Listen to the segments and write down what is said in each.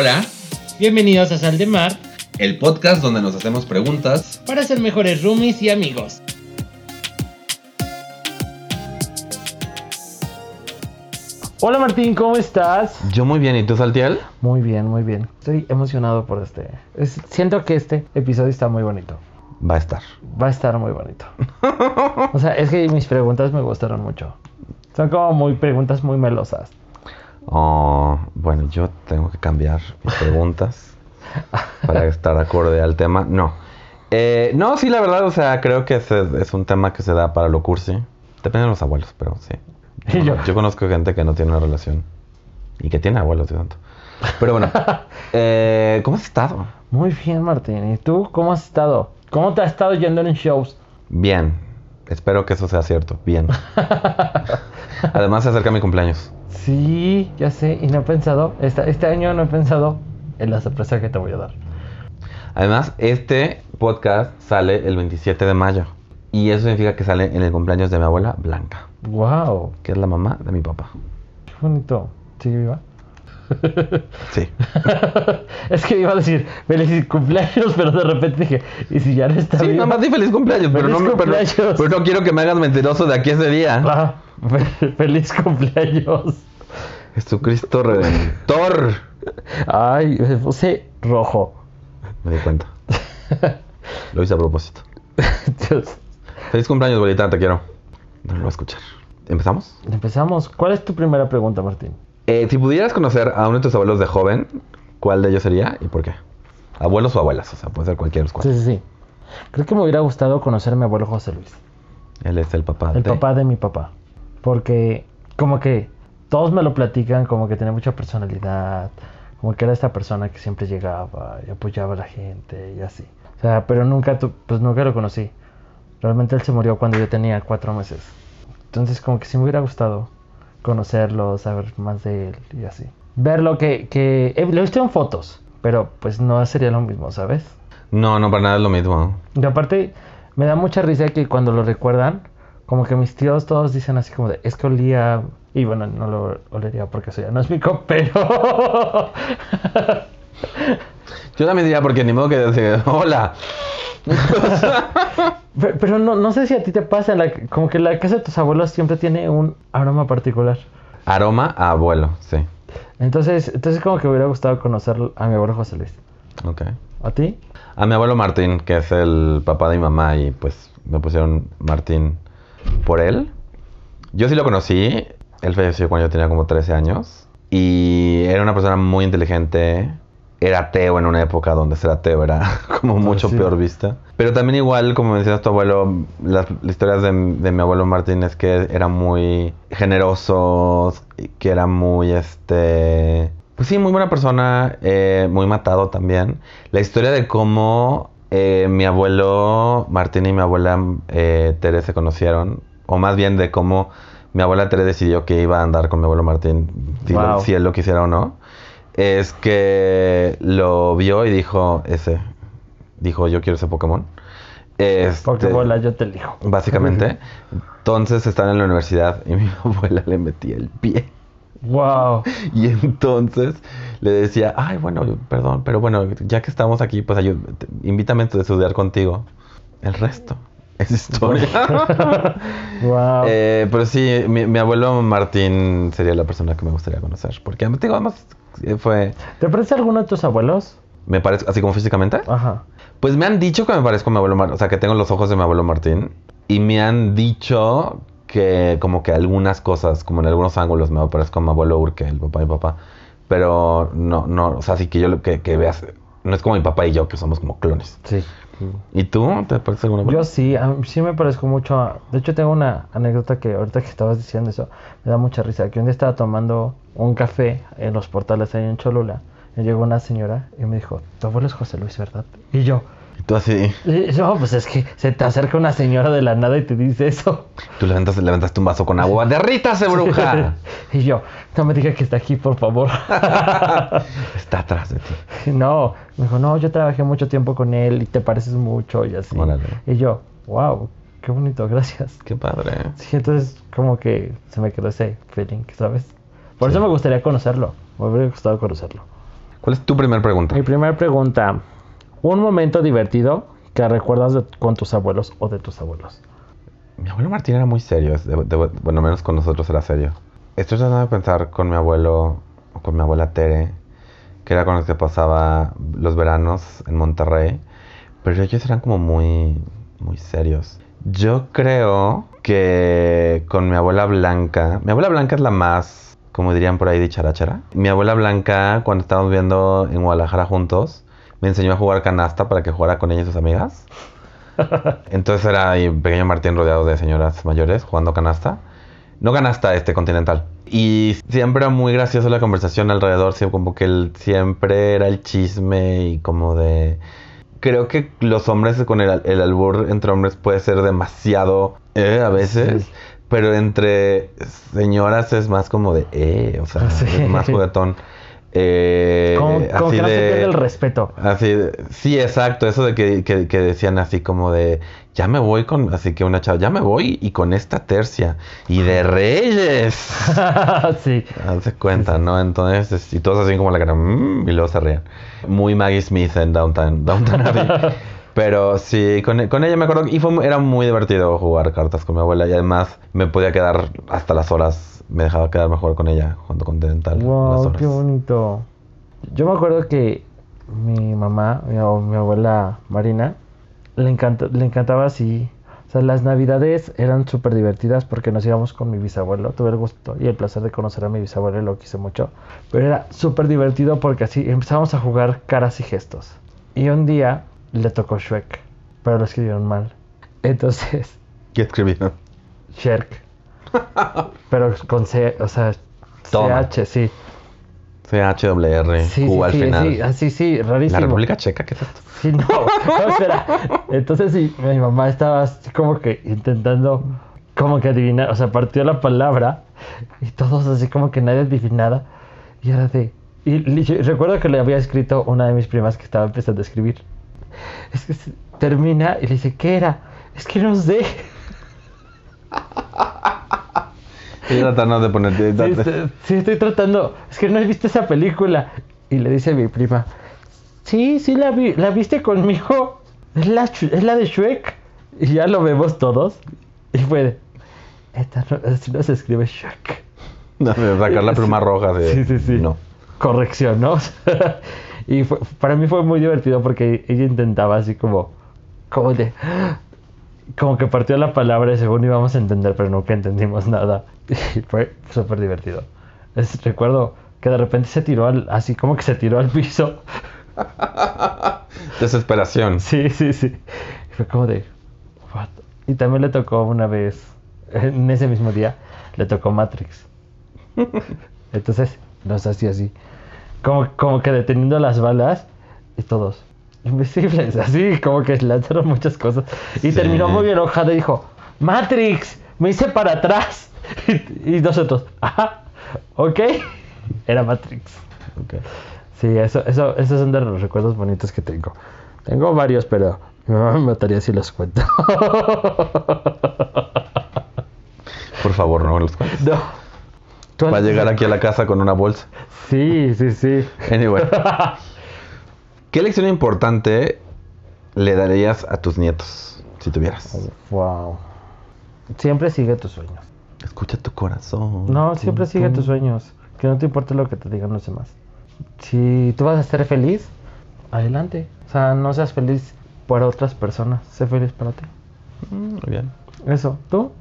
Hola, Bienvenidos a Sal de Mar el podcast donde nos hacemos preguntas. para ser mejores roomies y amigos. Hola Martín, ¿cómo estás? Yo muy bien, ¿y tú, Saltiel? Muy bien, muy bien. Estoy emocionado por este. es- siento que este episodio está muy bonito. Va a estar. Va a estar muy bonito. O sea, es que mis preguntas me gustaron mucho. Son como muy preguntas muy melosas. Oh, bueno, yo tengo que cambiar mis preguntas para estar acorde al tema. No. Eh, no, sí, la verdad, o sea, creo que es, es un tema que se da para lo cursi. Depende de los abuelos, pero sí. Y yo. Yo conozco gente que no tiene una relación y que tiene abuelos de tanto. Pero bueno, eh, ¿cómo has estado? Muy bien, Martín. ¿Y tú cómo has estado? ¿Cómo te has estado yendo en shows? Bien. Espero que eso sea cierto. Bien. Además, se acerca mi cumpleaños. Sí, ya sé. Y no he pensado, esta- este año no he pensado en la sorpresa que te voy a dar. Además, este podcast sale el 27 de mayo. Y eso significa que sale en el cumpleaños de mi abuela Blanca, ¡Wow! que es la mamá de mi papá. Qué bonito. ¿Sigue viva? Sí. es que iba a decir feliz cumpleaños, pero de repente dije, ¿y si ya no está Sí, viva? nada más di feliz cumpleaños, pero, Feliz no, me- pero- cumpleaños. pero no quiero que me hagas mentiroso de aquí a ese día. feliz cumpleaños. Jesucristo Redentor. Ay, me puse rojo. Me di cuenta. Lo hice a propósito. Dios. Feliz cumpleaños, abuelita, te quiero. No lo voy a escuchar. ¿Empezamos? Empezamos. ¿Cuál es tu primera pregunta, Martín? Eh, si pudieras conocer a uno de tus abuelos de joven, ¿cuál de ellos sería y por qué? Abuelos o abuelas, o sea, puede ser cualquiera de los cuatro. Sí, sí, sí. Creo que me hubiera gustado conocer a mi abuelo José Luis. Él es el papá El de... papá de mi papá. Porque como que todos me lo platican, como que tenía mucha personalidad, como que era esta persona que siempre llegaba y apoyaba a la gente y así. O sea, pero nunca, tu- pues nunca lo conocí. Realmente él se murió cuando yo tenía cuatro meses. Entonces como que sí me hubiera gustado conocerlo, saber más de él y así. Verlo que, que eh, lo he visto en fotos, pero pues no sería lo mismo, ¿sabes? No, no, para nada es lo mismo. Y aparte, me da mucha risa que cuando lo recuerdan, como que mis tíos todos dicen así como de, es que olía... Y bueno, no lo olería porque eso ya no es mi pero... Yo también diría, porque ni modo que decir, hola. pero pero no, no sé si a ti te pasa, la- como que la casa de tus abuelos siempre tiene un aroma particular. Aroma a abuelo, sí. Entonces, entonces como que me hubiera gustado conocer a mi abuelo José Luis. Ok. ¿A ti? A mi abuelo Martín, que es el papá de mi mamá, y pues me pusieron Martín por él. Yo sí lo conocí. Él falleció cuando yo tenía como 13 años. Y era una persona muy inteligente. Era ateo en una época donde ser ateo era como mucho sí. peor vista. Pero también igual, como mencionas tu abuelo, las, las historias de, de mi abuelo Martín es que era muy generoso, que era muy, este... Pues sí, muy buena persona, eh, muy matado también. La historia de cómo eh, mi abuelo Martín y mi abuela eh, Tere se conocieron, o más bien de cómo mi abuela Tere decidió que iba a andar con mi abuelo Martín, si, lo- Wow. si él lo quisiera o no, es que lo vio y dijo, ese, dijo, yo quiero ese Pokémon. Este, Porque bola, yo te elijo. Básicamente. Entonces están en la universidad y mi abuela le metía el pie. Wow. Y entonces le decía, ay, bueno, perdón, pero bueno, ya que estamos aquí, pues ayú- te- invítame a estudiar contigo. El resto es historia. wow. Eh, pero sí, mi, mi abuelo Martín sería la persona que me gustaría conocer. Porque digo, además eh, fue, ¿Te parece alguno de tus abuelos? me parece, así como físicamente. Ajá. Pues me han dicho que me parezco a mi abuelo Martín, o sea, que tengo los ojos de mi abuelo Martín. Y me han dicho que como que algunas cosas, como en algunos ángulos me parezco a mi abuelo Urque, el papá de mi papá. Pero no, no, o sea, sí que yo lo que, que veas, no es como mi papá y yo, que somos como clones. Sí. ¿Y tú? ¿Te parece alguna Yo sí, a mí sí me parezco mucho a... De hecho, tengo una anécdota que ahorita que estabas diciendo eso, me da mucha risa. Que un día estaba tomando un café en los portales ahí en Cholula. Y llegó una señora y me dijo, tu abuelo es José Luis, ¿verdad? Y yo, Y tú así, y yo, pues es que se te acerca una señora de la nada y te dice eso. tú levantas, levantaste un vaso con agua. ¡Derrítase, bruja! y yo, no me diga que está aquí, por favor. Está atrás de ti. no, me dijo, no, yo trabajé mucho tiempo con él y te pareces mucho y así. Órale. Y yo, wow, qué bonito, gracias. Qué padre. Sí, entonces como que se me quedó ese feeling, ¿sabes? Por eso Sí. me gustaría conocerlo. Me hubiera gustado conocerlo. ¿Cuál es tu primera pregunta? Mi primera pregunta. Un momento divertido que recuerdas de- con tus abuelos o de tus abuelos. Mi abuelo Martín era muy serio, es de- de- bueno, menos con nosotros era serio. Estoy tratando de pensar con mi abuelo o con mi abuela Tere, que era con los que pasaba los veranos en Monterrey, pero ellos eran como muy, muy serios. Yo creo que con mi abuela Blanca, mi abuela Blanca es la más, como dirían por ahí, dicharachera. Mi abuela Blanca, cuando estábamos viendo en Guadalajara juntos, me enseñó a jugar canasta para que jugara con ella y sus amigas. Entonces era ahí pequeño Martín rodeado de señoras mayores jugando canasta. No canasta este continental. Y siempre era muy graciosa la conversación alrededor, como que el- siempre era el chisme y como de... Creo que los hombres con el, el albur entre hombres puede ser demasiado eh, a veces, Sí. Pero entre señoras es más como de eh, o sea, Sí. es más juguetón. Eh, Como, como así que no se de- pierde el respeto. Así, de- sí, exacto, eso de que, que- que decían así como de, ya me voy con, así que una chava, ya me voy y con esta tercia, y de reyes, sí. hazte cuenta, ¿no? Entonces, es- y todos así como la cara, "Mm", y luego se rían. Muy Maggie Smith en Downtown, Downtown Abbey. Pero sí, con, con ella me acuerdo, y fue, era muy divertido jugar cartas con mi abuela, y además me podía quedar hasta las horas, me dejaba quedarme a jugar con ella, jugando Continental. las Wow, qué bonito. Yo me acuerdo que mi mamá, mi, mi abuela Marina, le, encanta, le encantaba así. O sea, las navidades eran súper divertidas porque nos íbamos con mi bisabuelo. Tuve el gusto y el placer de conocer a mi bisabuelo y lo quise mucho. Pero era súper divertido porque así empezábamos a jugar caras y gestos. Y un día le tocó Shrek, pero lo escribieron mal. Entonces, ¿Qué escribieron? Shrek. Pero con C, o sea, Toma. CH, sí. CHWR, Sí, Q sí, al sí, final. sí, así sí, La rarísimo. República Checa, ¿qué es esto? Sí, no, no, espera. Entonces sí, mi mamá estaba así como que intentando como que adivinar, o sea, partió la palabra y todos así como que nadie adivinaba. Y era de... Y, yo recuerdo que le había escrito una de mis primas que estaba empezando a escribir. Es que termina y le dice, ¿qué era? Es que no sé. Estoy tratando de poner. de- Sí, estoy- sí, estoy tratando. Es que no he visto esa película. Y le dice a mi prima: Sí, sí la vi. ¿La viste conmigo? Es la, es la de Shrek. Y ya lo vemos todos. Y fue Esta no, no se escribe Shrek. No, sacar la pluma roja. de- Sí, sí, sí. No. Corrección, ¿no? y fue- para mí fue muy divertido porque ella intentaba así como. Como de. Como que partió la palabra y según íbamos a entender, pero nunca entendimos nada. Y fue súper divertido. Es- recuerdo que de repente se tiró al, así como que se tiró al piso. Desesperación. Sí, sí, sí. Y fue como de. "What?". Y también le tocó una vez, en ese mismo día, le tocó Matrix. Entonces nos hacía así. Como, como que deteniendo las balas y todos. Invisibles, así como que lanzaron muchas cosas. Y Sí. terminó muy enojado y dijo: Matrix, me hice para atrás. Y, y nosotros, ajá, ok. Era Matrix. Ok. Sí, eso, eso, esos son de los recuerdos bonitos que tengo. Tengo varios, pero mi mamá me mataría si los cuento. Por favor, no los cuentes. no. ¿Tú Va a llegar aquí a la casa con una bolsa. Sí, sí, sí. Anyway. ¿Qué lección importante le darías a tus nietos si tuvieras? wow. Siempre sigue tus sueños. Escucha tu corazón. No, siempre sigue tus sueños. Que no te importe lo que te digan los demás. Si tú vas a ser feliz, adelante. O sea, no seas feliz por otras personas. Sé feliz para ti. Muy bien. Eso. ¿Tú?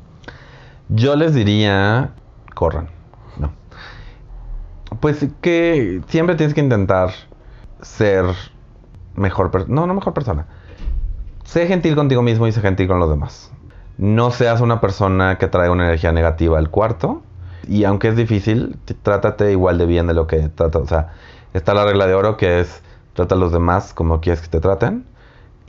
Yo les diría, corran. Pues que siempre tienes que intentar ser mejor persona. No, no mejor persona. Sé gentil contigo mismo y sé gentil con los demás. No seas una persona que trae una energía negativa al cuarto. Y aunque es difícil, trátate igual de bien de lo que trata. O sea, está la regla de oro que es trata a los demás como quieres que te traten.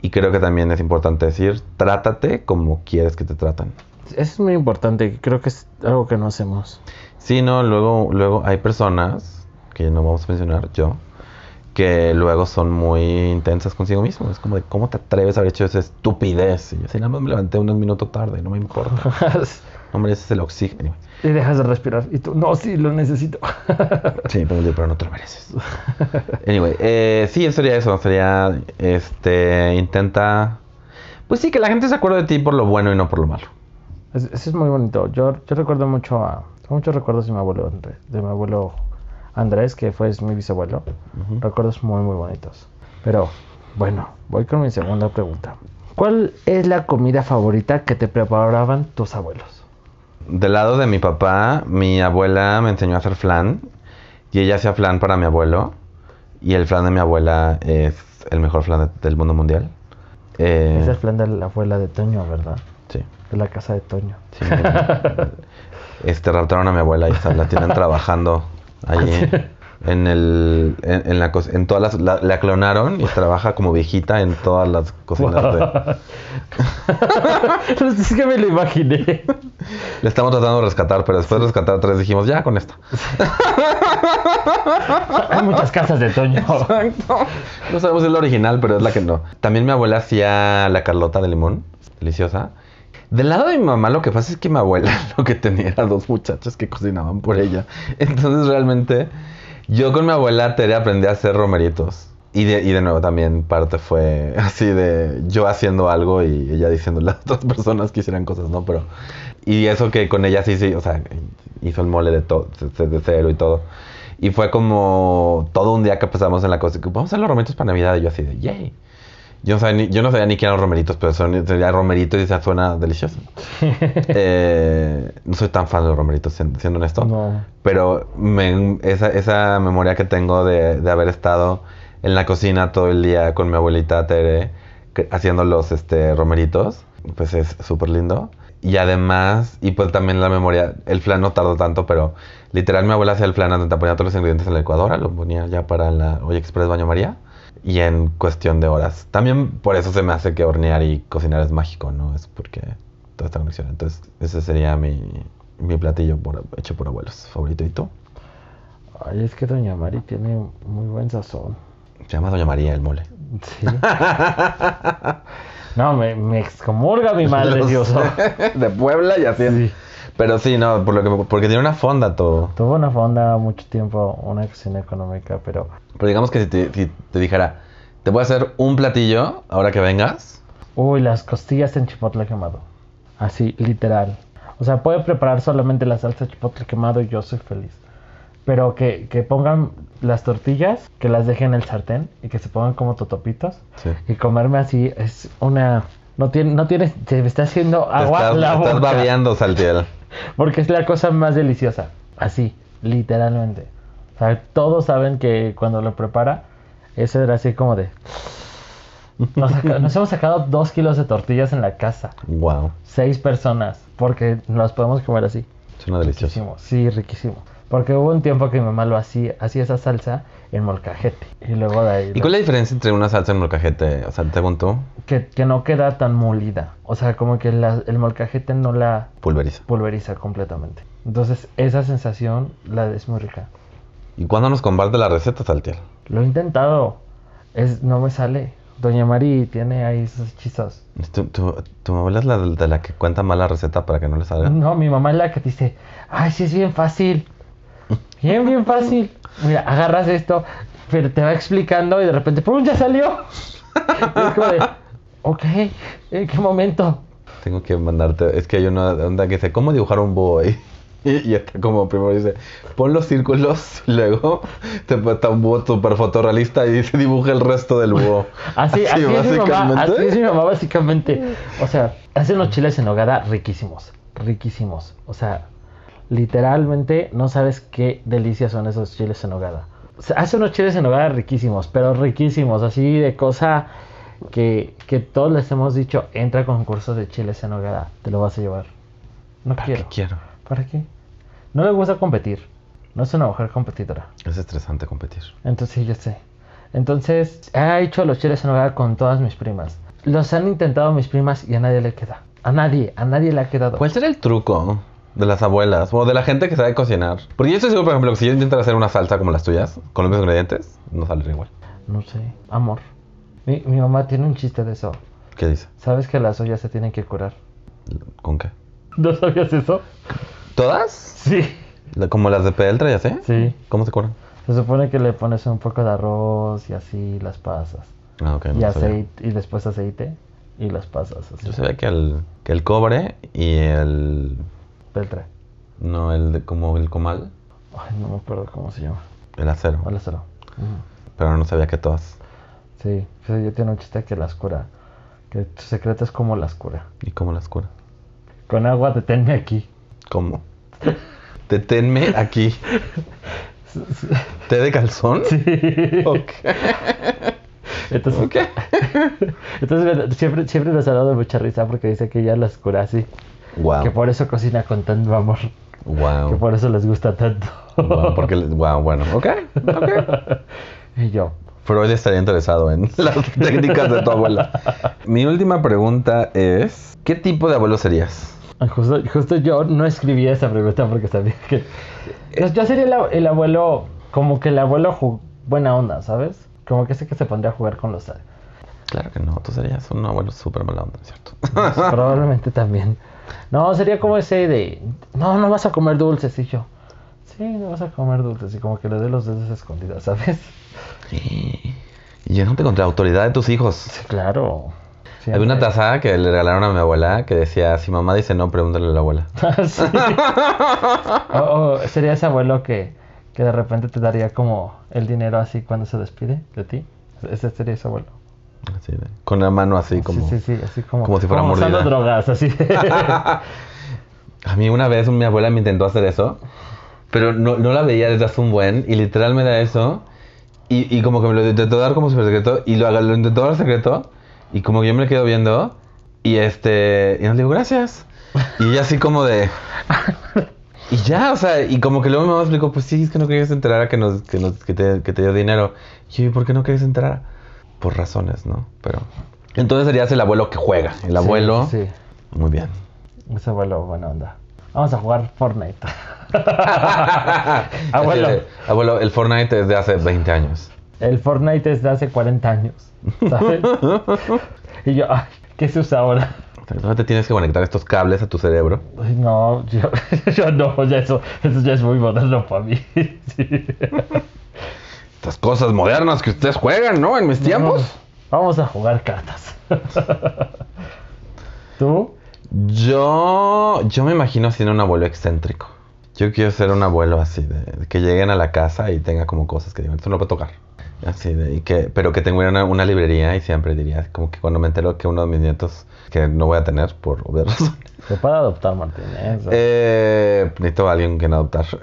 Y creo que también es importante decir, trátate como quieres que te traten. Eso es muy importante. Creo que es algo que no hacemos. Sí, no, luego, luego hay personas, que no vamos a mencionar, yo, que luego son muy intensas consigo mismo. Es como de, ¿cómo te atreves a haber hecho esa estupidez? Y yo así, nada más me levanté unos minutos tarde, no me importa. Hombre, ese es el oxígeno. Y dejas de respirar. Y tú, no, sí, lo necesito. Sí, pero, pero no te lo mereces. Anyway, eh, sí, sería eso. Sería, este, intenta... Pues sí, que la gente se acuerde de ti por lo bueno y no por lo malo. Es- Eso es muy bonito. Yo, yo recuerdo mucho a... Tengo muchos recuerdos de mi abuelo Andrés, de mi abuelo Andrés, que fue mi bisabuelo. Recuerdos muy, muy bonitos. Pero, bueno, voy con mi segunda pregunta. ¿Cuál es la comida favorita que te preparaban tus abuelos? Del lado de mi papá, mi abuela me enseñó a hacer flan. Y ella hacía flan para mi abuelo. Y el flan de mi abuela es el mejor flan de- del mundo mundial. Eh, es el plan de la abuela de Toño, ¿verdad? sí. De la casa de Toño. Sí, este raptaron a mi abuela y está- la tienen trabajando allí en el en, en la en todas las la, la clonaron y trabaja como viejita en todas las cocinas de- es que me lo imaginé. le estamos tratando de rescatar pero después de rescatar tres dijimos ya con esta Hay muchas casas de Toño. no sabemos si es la original pero es la que no. También mi abuela hacía la carlota de limón deliciosa del lado de mi mamá lo que pasa es que mi abuela lo que tenía era dos muchachas que cocinaban por ella entonces realmente yo con mi abuela Tere aprendí a hacer romeritos y de, y de nuevo también parte fue así de yo haciendo algo y ella diciéndole a otras personas que hicieran cosas, ¿no? Pero y eso que con ella sí, sí, o sea, hizo el mole de todo, de, cero y todo. Y fue como todo un día que pasamos en la cosa, que vamos a hacer los romeritos para Navidad y yo así de, yay. Yo no sabía ni, yo no sabía ni qué eran los romeritos, pero son sería romeritos y esa suena delicioso. Eh, no soy tan fan de los romeritos, siendo, siendo honesto. No. Pero me- esa, esa memoria que tengo de, de haber estado en la cocina todo el día con mi abuelita Tere que- haciendo los este, romeritos, pues es súper lindo. Y además, y pues también la memoria, el flan no tardó tanto, pero literal mi abuela hacía el flan donde ponía todos los ingredientes en la licuadora, lo ponía ya para la Olla Express Baño María y en cuestión de horas. También por eso se me hace que hornear y cocinar es mágico, ¿no? Es porque toda esta conexión. Entonces, ese sería mi, mi platillo por- hecho por abuelos favorito. ¿Y tú? Ay, es que Doña Mari tiene muy buen sazón. Se llama Doña María el mole. Sí. No, me, me excomulga mi madre, Dios. de Puebla y así. Sí. Pero sí, no, por lo que, porque tiene una fonda todo. Tuvo una fonda mucho tiempo, una cocina económica, pero Pero digamos que si te, si te dijera, te voy a hacer un platillo ahora que vengas. Uy, las costillas en chipotle quemado. Así, literal. O sea, puede preparar solamente la salsa de chipotle quemado y yo soy feliz. Pero que, que pongan las tortillas, que las dejen en el sartén y que se pongan como totopitos. Sí. Y comerme así es una... No tiene, no tienes, se me está haciendo Te agua estás, la estás boca. babeando, Saltiel. Porque es la cosa más deliciosa. Así, literalmente. O sea, todos saben que cuando lo prepara, eso era así como de... Nos, saca- nos hemos sacado dos kilos de tortillas en la casa. Wow, Seis personas. Porque nos podemos comer así. suena delicioso. Riquísimo. Sí, riquísimo. Porque hubo un tiempo que mi mamá lo hacía, hacía esa salsa en molcajete. Y luego de ahí... ¿Y lo- cuál es la diferencia entre una salsa un molcajete? O sea, según tú, que, que no queda tan molida. O sea, como que la- el molcajete no la pulveriza. pulveriza completamente. Entonces, esa sensación la es muy rica. ¿Y cuándo nos comparte la receta, Saltiel? Lo he intentado. Es, no me sale. Doña Mari tiene ahí sus hechizos. ¿Tu, tu, tu abuela es la de, la que cuenta mal la receta para que no le salga? No, mi mamá es la que dice, ay, sí es bien fácil. Bien, bien fácil. Mira, agarras esto, pero te va explicando y de repente, ¡pum! ya salió. Y es como de, ok, ¿en qué momento? Tengo que mandarte. Es que hay una onda que dice, ¿cómo dibujar un búho ahí? Y, y está como primero dice, pon los círculos, luego te está un búho súper fotorrealista y dice, dibuja el resto del búho. Así, así, es mi mamá, así es mi mamá básicamente. O sea, hace unos chiles en nogada riquísimos, riquísimos. O sea, literalmente no sabes qué delicias son esos chiles en nogada. O sea, hace unos chiles en nogada riquísimos, pero riquísimos, así de cosa que, que todos les hemos dicho, entra a concursos de chiles en nogada, te lo vas a llevar. No ¿Para quiero. qué quiero? ¿Para qué? No le gusta competir. No es una mujer competidora. Es estresante competir. Entonces, sí, yo sé. Entonces, he hecho los chiles en hogar con todas mis primas. Los han intentado mis primas y a nadie le queda. A nadie, a nadie le ha quedado. ¿Cuál será el truco de las abuelas o de la gente que sabe cocinar? Porque yo estoy seguro, por ejemplo, que si yo intento hacer una salsa como las tuyas, con los mismos ingredientes, no saldría igual. No sé, amor. Mi, mi mamá tiene un chiste de eso. ¿Qué dice? ¿Sabes que las ollas se tienen que curar? ¿Con qué? ¿No sabías eso? ¿Todas? Sí. La- ¿Como las de Peltra y así? Sí. ¿Cómo se curan? Se supone que le pones un poco de arroz y así las pasas. Ah, ok. y sabía. aceite, y después aceite y las pasas así. Yo sabía que el, que el cobre y el... Peltre. No, el de como el comal, Ay, no me acuerdo cómo se llama. el acero. Hola, cero. Ujú. Pero no sabía que todas. Sí, yo tiene un chiste que las cura. Que tu secreto es como las cura. ¿Y cómo las cura? Con agua deténme aquí. ¿Cómo? Deténme aquí. ¿Té de calzón? Sí. Ok. Entonces, Ok. entonces siempre, siempre nos ha dado mucha risa porque dice que ella las cura así. Wow. Que por eso cocina con tanto amor. Que Wow. por eso les gusta tanto. Wow, porque, wow, bueno. Ok. Ok. y yo. Freud estaría interesado en las técnicas de tu abuela. Mi última pregunta es: ¿qué tipo de abuelo serías? Justo, justo yo no escribí esa pregunta porque sabía que... Yo, yo sería el, ab- el abuelo, como que el abuelo buena onda, ¿sabes? Como que sé que se pondría a jugar con los... Claro que no, tú serías un abuelo súper mala onda, ¿cierto? Probablemente también. No, sería como ese de... No, no vas a comer dulces. Y yo... Sí, no vas a comer dulces. Y como que le dé los dedos escondidos, ¿sabes? Y llenándote contra la autoridad de tus hijos. Sí, claro. Había una Siempre. taza que le regalaron a mi abuela que decía: si mamá dice no, pregúntale a la abuela. Sí. O, o sería ese abuelo que, que de repente te daría como el dinero así cuando se despide de ti. Ese sería ese abuelo. Así de- con la mano así como. Sí, sí, sí, así como. como si fuera usando mordida. drogas, así. A mí una vez mi abuela me intentó hacer eso, pero no, no la veía desde hace un buen y literal me da eso y, y como que me lo intentó dar como super secreto y lo, lo intentó dar secreto y como que yo me le quedo viendo y este y no le digo gracias y ella así como de y ya, o sea, y como que luego mi mamá explicó, pues sí, es que no querías enterar a que, nos, que, nos- que te, que te dio dinero. Y yo, ¿y por qué no querías enterar? Por razones, ¿no? Pero... Entonces serías el abuelo que juega. El abuelo... Sí, Muy bien. Ese abuelo, buena onda. Vamos a jugar Fortnite. abuelo. Abuelo, el Fortnite es de hace 20 años. El Fortnite es de hace 40 años. ¿Sabes? y yo, ay, ¿qué se usa ahora? No te tienes que conectar estos cables a tu cerebro. No, yo, yo no, ya eso, eso ya es muy moderno para mí. Sí. Estas cosas modernas que ustedes juegan, ¿no? En mis tiempos. Vamos a jugar cartas. ¿Tú? Yo, yo me imagino siendo un abuelo excéntrico. Yo quiero ser un abuelo así, de, de que lleguen a la casa y tenga como cosas que digan, esto no lo puedo tocar. Así de, y que, pero que tenga una, una librería y siempre diría, como que cuando me entero que uno de mis nietos, que no voy a tener por obvias razones, Se puede adoptar, Martínez. eh, necesito a alguien que no adoptar.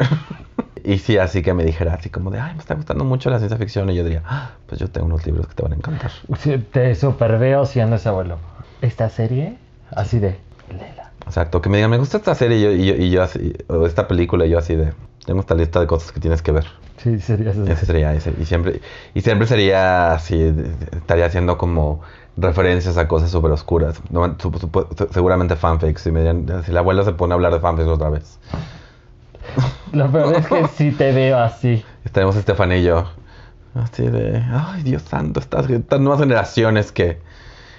y sí, así que me dijera así como de, ay, me está gustando mucho la ciencia ficción. Y yo diría, "Ah, pues yo tengo unos libros que te van a encantar. Sí, Te super veo siendo ese abuelo. Esta serie, así de, léela. Exacto, que me digan, me gusta esta serie y yo, y yo, y yo así, o esta película y yo así de, tengo esta lista de cosas que tienes que ver. Sí, sería eso. Ese sería ese. Y siempre, y siempre sería así, estaría haciendo como referencias a cosas súper oscuras. No, seguramente fanfics. Y me dirían, si la abuela se pone a hablar de fanfics otra vez. Lo peor es que sí te veo así. Estaremos Estefan y yo. Así de, ay Dios santo, estas, estas nuevas generaciones que,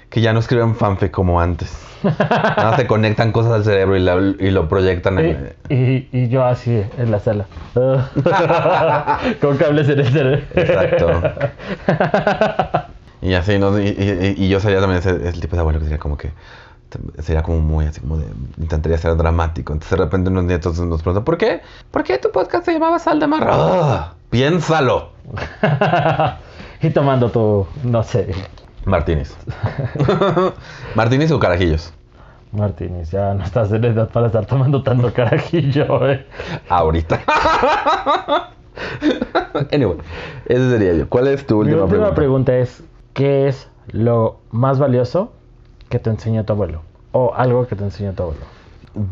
que ya no escriben fanfic como antes. Nada, se conectan cosas al cerebro y, la- y lo proyectan en... Y, y, y yo así en la sala. Con cables en el cerebro. Exacto. Y así, ¿no? Y, yo sería también ese, ese tipo de abuelo que sería como que sería como muy así como de intentaría ser dramático. Entonces de repente unos nietos nos preguntan, ¿por qué? ¿Por qué tu podcast se llamaba Sal de Mar? ¡Ah! piénsalo. y tomando tu, no sé, Martínez. Martínez o carajillos. Martínez, ya no estás en edad para estar tomando tanto carajillo, eh. Ahorita. anyway, ese sería yo. ¿Cuál es tu Mi última, última pregunta? pregunta es, ¿qué es lo más valioso que te enseñó tu abuelo? O algo que te enseñó tu abuelo.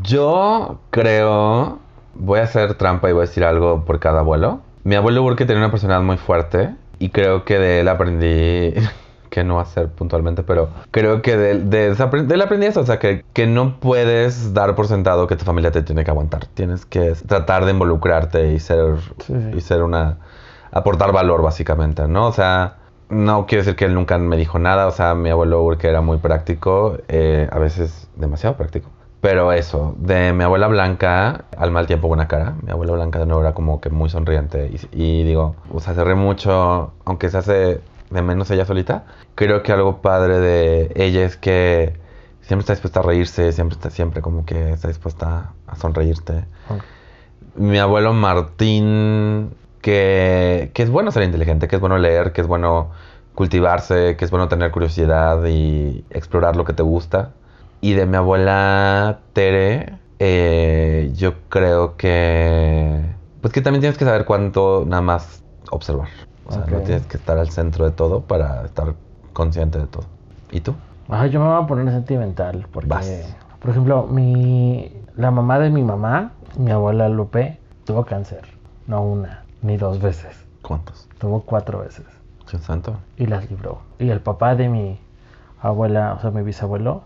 Yo creo, voy a hacer trampa y voy a decir algo por cada abuelo. Mi abuelo Burke tenía una personalidad muy fuerte y creo que de él aprendí, que no hacer puntualmente, pero creo que de, de, de él aprendí eso, o sea, que, que no puedes dar por sentado que tu familia te tiene que aguantar. Tienes que tratar de involucrarte y ser, Sí, sí. y ser una, aportar valor básicamente, ¿no? O sea, no quiero decir que él nunca me dijo nada, o sea, mi abuelo Burke era muy práctico, eh, a veces demasiado práctico. Pero eso, de mi abuela blanca, al mal tiempo buena cara. Mi abuela blanca de nuevo era como que muy sonriente. Y, y digo, o sea, se ríe mucho, aunque se hace de menos ella solita. Creo que algo padre de ella es que siempre está dispuesta a reírse, siempre está siempre como que está dispuesta a sonreírte. Mi abuelo Martín, que, que es bueno ser inteligente, que es bueno leer, que es bueno cultivarse, que es bueno tener curiosidad y explorar lo que te gusta. Y de mi abuela Tere, eh, yo creo que... Pues que también tienes que saber cuánto nada más observar. O sea, no Ok. tienes que estar al centro de todo para estar consciente de todo. ¿Y tú? Ay, yo me voy a poner sentimental porque, Vas. por ejemplo, mi la mamá de mi mamá, mi abuela Lupe, tuvo cáncer, no una ni dos veces, ¿Cuántos? tuvo cuatro veces Dios santo. y las libró. Y el papá de mi abuela, o sea, mi bisabuelo,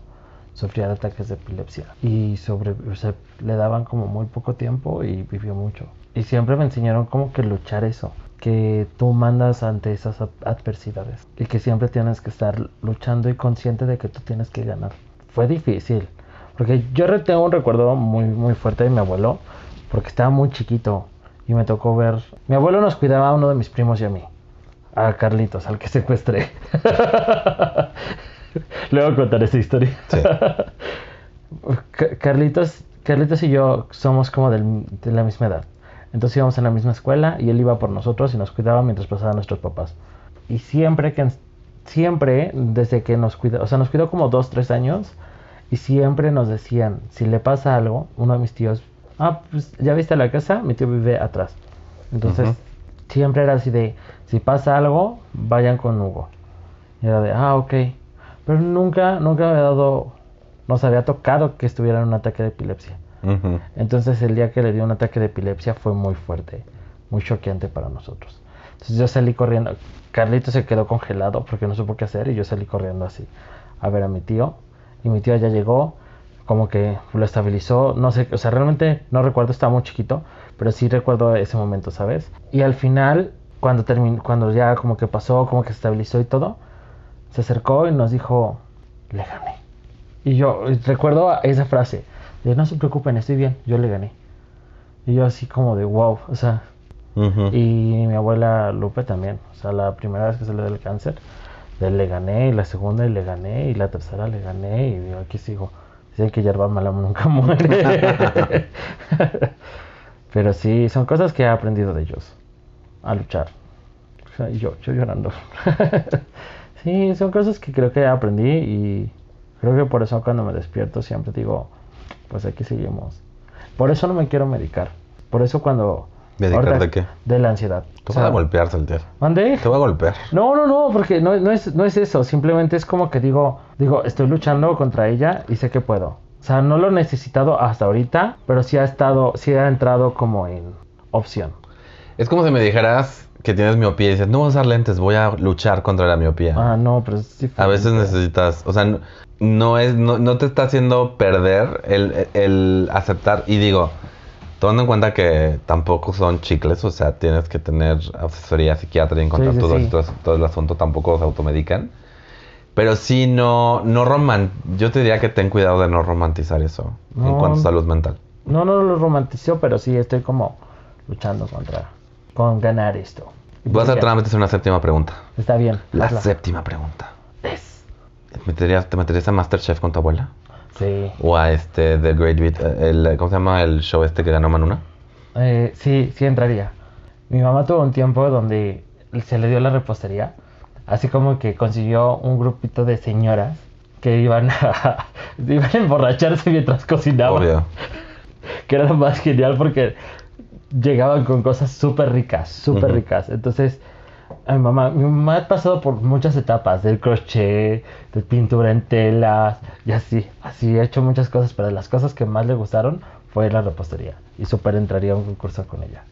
sufría de ataques de epilepsia y sobre, o sea, le daban como muy poco tiempo y vivió mucho. Y siempre me enseñaron como que luchar eso, que tú mandas ante esas ad- adversidades y que siempre tienes que estar luchando y consciente de que tú tienes que ganar. Fue difícil, porque yo tengo un recuerdo muy muy fuerte de mi abuelo, porque estaba muy chiquito y me tocó ver. Mi abuelo nos cuidaba a uno de mis primos y a mí, a Carlitos, al que secuestré. Luego contaré esa historia. Sí. Carlitos, Carlitos y yo somos como del- de la misma edad. Entonces íbamos en la misma escuela y él iba por nosotros y nos cuidaba mientras pasaban nuestros papás. Y siempre que siempre desde que nos cuidó, o sea, nos cuidó como dos, tres años y siempre nos decían, si le pasa algo, uno de mis tíos, ah, pues ya viste la casa, mi tío vive atrás. Entonces, siempre era así de, si pasa algo, vayan con Hugo. Y era de, ah, ok. Pero nunca, nunca me había dado, nos había tocado que estuviera en un ataque de epilepsia. Entonces el día que le dio un ataque de epilepsia fue muy fuerte, muy choqueante para nosotros. Entonces yo salí corriendo, Carlito se quedó congelado porque no supo qué hacer y yo salí corriendo así a ver a mi tío. Y mi tío ya llegó, como que lo estabilizó, no sé, o sea, realmente no recuerdo, estaba muy chiquito, pero sí recuerdo ese momento, ¿sabes? Y al final, cuando terminó, cuando ya como que pasó, como que se estabilizó y todo, se acercó y nos dijo, le gané. Y yo recuerdo esa frase, de no se preocupen, estoy bien, yo le gané. Y yo así como de wow, o sea, Ujú. y mi abuela Lupe también, o sea, la primera vez que se le dio el cáncer, le gané, y la segunda y le gané, y la tercera le gané, y yo aquí sigo. Dicen que yerba mala nunca muere. Pero sí, son cosas que he aprendido de ellos, a luchar. O sea, yo, yo llorando. sí, son cosas que creo que aprendí y creo que por eso cuando me despierto siempre digo, pues aquí seguimos. Por eso no me quiero medicar. Por eso cuando... ¿Medicar ahorita- de qué? De la ansiedad. Te vas a golpear, Saltier. ¿Mandé? Te voy a golpear. No, no, no, porque no, no, es, no es eso. Simplemente es como que digo, digo, estoy luchando contra ella y sé que puedo. O sea, no lo he necesitado hasta ahorita, pero sí ha estado, sí ha entrado como en opción. Es como si me dijeras que tienes miopía y dices, no voy a usar lentes, voy a luchar contra la miopía. Ah, no, pero es diferente. A veces necesitas, o sea, no, no es, no, no te está haciendo perder el, el aceptar. Y digo, tomando en cuenta que tampoco son chicles, o sea, tienes que tener asesoría psiquiátrica y encontrar Sí, sí, todo, sí. todo- todo el asunto, tampoco se automedican. Pero sí, no, no roman, yo te diría que ten cuidado de no romantizar eso en No. cuanto a salud mental. No, no lo romantizo, pero sí estoy como luchando contra, con ganar esto. Voy a pues hacer ya, tramite una séptima pregunta. Está bien. La hazla. séptima pregunta. Es. ¿Meterías- ¿Te meterías a Masterchef con tu abuela? Sí. O a este The Great Beat, eh, el, ¿cómo se llama el show este que ganó Manuna? Eh, sí, sí entraría. Mi mamá tuvo un tiempo donde se le dio la repostería, así como que consiguió un grupito de señoras que iban a, iban a emborracharse mientras cocinaban. Obvio. Que era lo más genial porque llegaban con cosas súper ricas, súper ricas. Entonces, a mi mamá, mi mamá ha pasado por muchas etapas, del crochet, de pintura en telas, y así, así ha hecho muchas cosas, pero de las cosas que más le gustaron fue la repostería. Y súper entraría a un concurso con ella.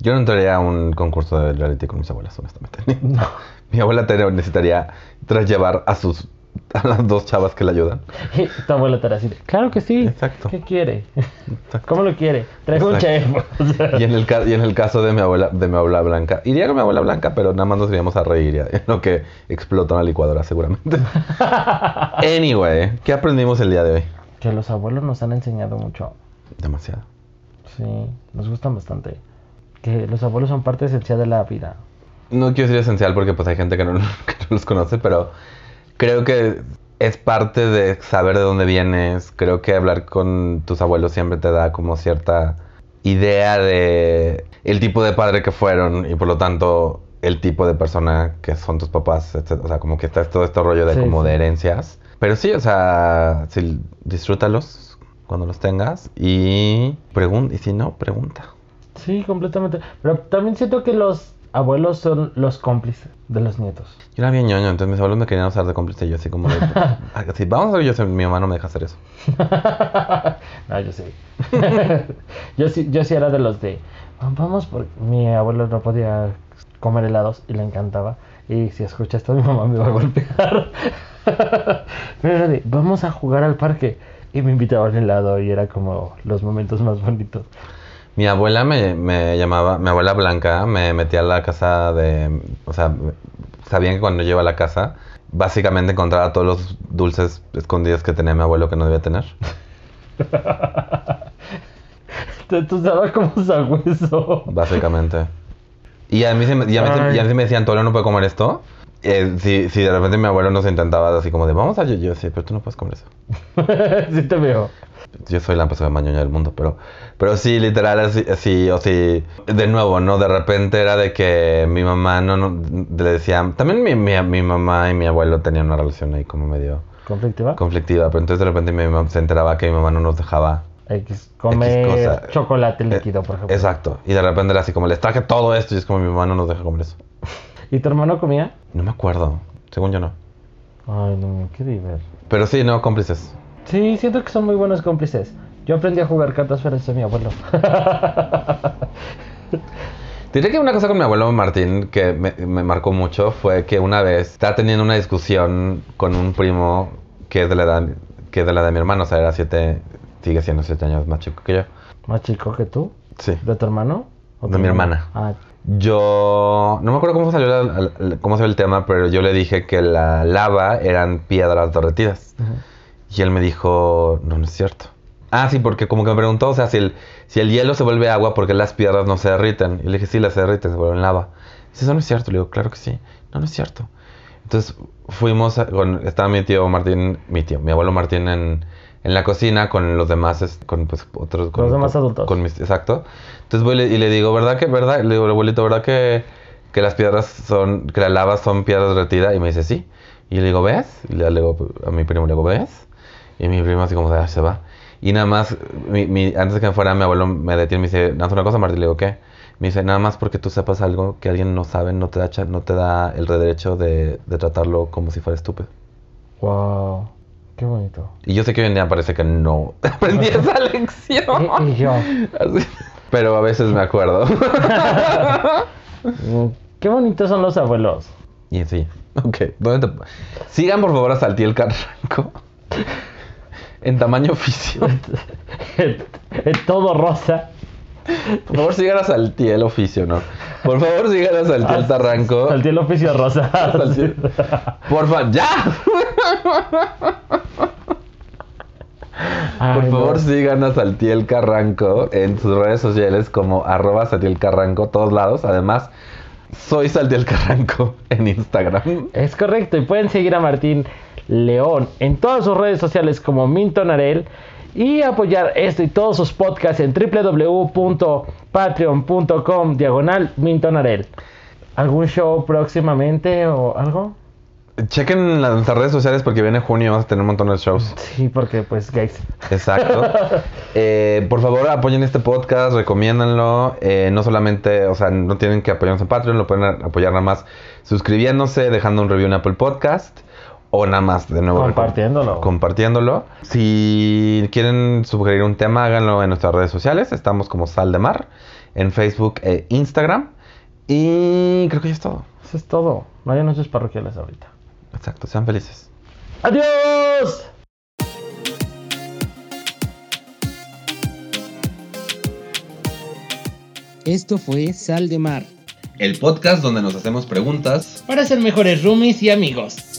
Yo no entraría a un concurso de reality con mis abuelas, honestamente. No. Mi abuela necesitaría tras llevar a sus a las dos chavas que la ayudan. Y tu abuela estará así, claro que sí. Exacto. ¿Qué quiere? Exacto. ¿Cómo lo quiere? Traigo un chef. O sea, Y en el ca- y en el caso de mi abuela de mi abuela blanca, iría con mi abuela blanca, pero nada más nos iríamos a reír ya, en lo que explota una licuadora seguramente. anyway, ¿qué aprendimos el día de hoy? Que los abuelos nos han enseñado mucho. Demasiado. Sí, nos gustan bastante. Que los abuelos son parte esencial de la vida. No quiero decir esencial porque pues hay gente que no, que no los conoce, pero creo que es parte de saber de dónde vienes. Creo que hablar con tus abuelos siempre te da como cierta idea de el tipo de padre que fueron y por lo tanto el tipo de persona que son tus papás, etc. O sea, como que está todo este rollo de Sí, como sí. de herencias. Pero sí, o sea, sí, disfrútalos cuando los tengas y pregunta y si no, pregunta. Sí, completamente. Pero también siento que los abuelos son los cómplices de los nietos. Yo era bien ñoño, entonces mis abuelos me querían usar de cómplice y yo así como de, así, vamos a ver, yo sé, mi mamá no me deja hacer eso. no, yo sí. yo sí. Yo sí era de los de, vamos, porque mi abuelo no podía comer helados y le encantaba. Y si escucha esto, mi mamá me va a golpear. Pero era de, vamos a jugar al parque. Y me invitaba al helado y era como los momentos más bonitos. Mi abuela me, me llamaba, mi abuela Blanca me metía a la casa de, o sea, sabían que cuando yo iba a la casa, básicamente encontraba todos los dulces escondidos que tenía mi abuelo que no debía tener. Te te usaba como sabueso. Básicamente. Y a mí, se me, y a mí, se- y a mí se me decían, Antonio, no puede comer esto. Eh, si, si de repente mi abuelo nos intentaba así como de, vamos a yo, yo sí, pero tú no puedes comer eso. sí te veo. Yo soy la persona más ñoña del mundo, pero, pero sí, literal, así, así, o sí, de nuevo, ¿no? De repente era de que mi mamá no, no le decía, también mi, mi, mi mamá y mi abuelo tenían una relación ahí como medio ¿Conflictiva? conflictiva, pero entonces de repente mi mamá se enteraba que mi mamá no nos dejaba. X, comer cosa. chocolate Eh, líquido, por ejemplo. Exacto, y de repente era así como, les traje todo esto y es como mi mamá no nos deja comer eso. ¿Y tu hermano comía? No me acuerdo, según yo no. Ay, no, qué divertido. Pero sí, no, cómplices. Sí, siento que son muy buenos cómplices. Yo aprendí a jugar cartas gracias de mi abuelo. Diré que una cosa con mi abuelo Martín que me, me marcó mucho fue que una vez estaba teniendo una discusión con un primo que es de la edad, que es de la de mi hermano, o sea, era siete, sigue siendo siete años más chico que yo. ¿Más chico que tú? Sí. ¿De tu hermano? ¿O De tu mi hermano? hermana. Ah, Yo no me acuerdo cómo salió, la- la- cómo salió el tema, pero yo le dije que la lava eran piedras derretidas. Y él me dijo, no, no es cierto. Ah, sí, porque como que me preguntó, o sea, si el, si el hielo se vuelve agua, ¿por qué las piedras no se derriten? Y le dije, sí, las se derriten, se vuelven lava. Dice, eso no es cierto. Le digo, claro que sí. No, no es cierto. Entonces fuimos, a- estaba mi tío Martín, mi tío, mi abuelo Martín en, en la cocina con los demás, con pues otros... Con, Los demás adultos. Con mis, exacto. Entonces voy y le- digo, ¿verdad que, verdad? Le digo, abuelito, ¿verdad que, que las piedras son, que la lava son piedras derretidas? Y me dice, sí. Y le digo, ¿ves? Y le, digo a mi primo, le digo, ¿ves? Y mi primo así como, ah, se va. Y nada más, mi, mi- antes de que me fuera, mi abuelo me detiene y me dice, ¿no una cosa, Martín? Le digo, ¿qué? Me dice, nada más porque tú sepas algo que alguien no sabe, no te da, no te da el derecho de, de tratarlo como si fuera estúpido. Wow. Qué bonito. Y yo sé que hoy en día parece que no aprendí esa lección. Y, y yo. Así. Pero a veces me acuerdo. mm, Qué bonitos son los abuelos. y sí, ok. ¿dónde te- Sigan por favor a Saltiel Carranco. En tamaño oficio. Es todo rosa. Por favor sigan a Saltiel oficio, ¿no? Por favor sigan a Saltiel Carranco. Salté el oficio rosa. Saltiel. Porfa, ya. Ay, Por no. favor sigan a Saltiel Carranco en sus redes sociales como arroba Saltiel Carranco, todos lados. Además, soy Saltiel Carranco en Instagram. Es correcto, y pueden seguir a Martín León en todas sus redes sociales como Minton Arel y apoyar esto y todos sus podcasts en www.patreon.com diagonal Minton Arel. ¿Algún show próximamente o algo? Chequen las redes sociales porque viene junio, vamos a tener un montón de shows. Sí, porque pues gays. Exacto. Eh, por favor, apoyen este podcast, recomiéndanlo. Eh, no solamente, o sea, no tienen que apoyarnos en Patreon, lo pueden apoyar nada más suscribiéndose, dejando un review en Apple Podcast o nada más de nuevo Compartiéndolo. compartiéndolo. Si quieren sugerir un tema, háganlo en nuestras redes sociales. Estamos como Sal de Mar en Facebook e Instagram. Y creo que ya es todo. Eso es todo. No hay anuncios parroquiales ahorita. Exacto, sean felices. ¡Adiós! Esto fue Sal de Mar. El podcast donde nos hacemos preguntas Para ser mejores roomies y amigos.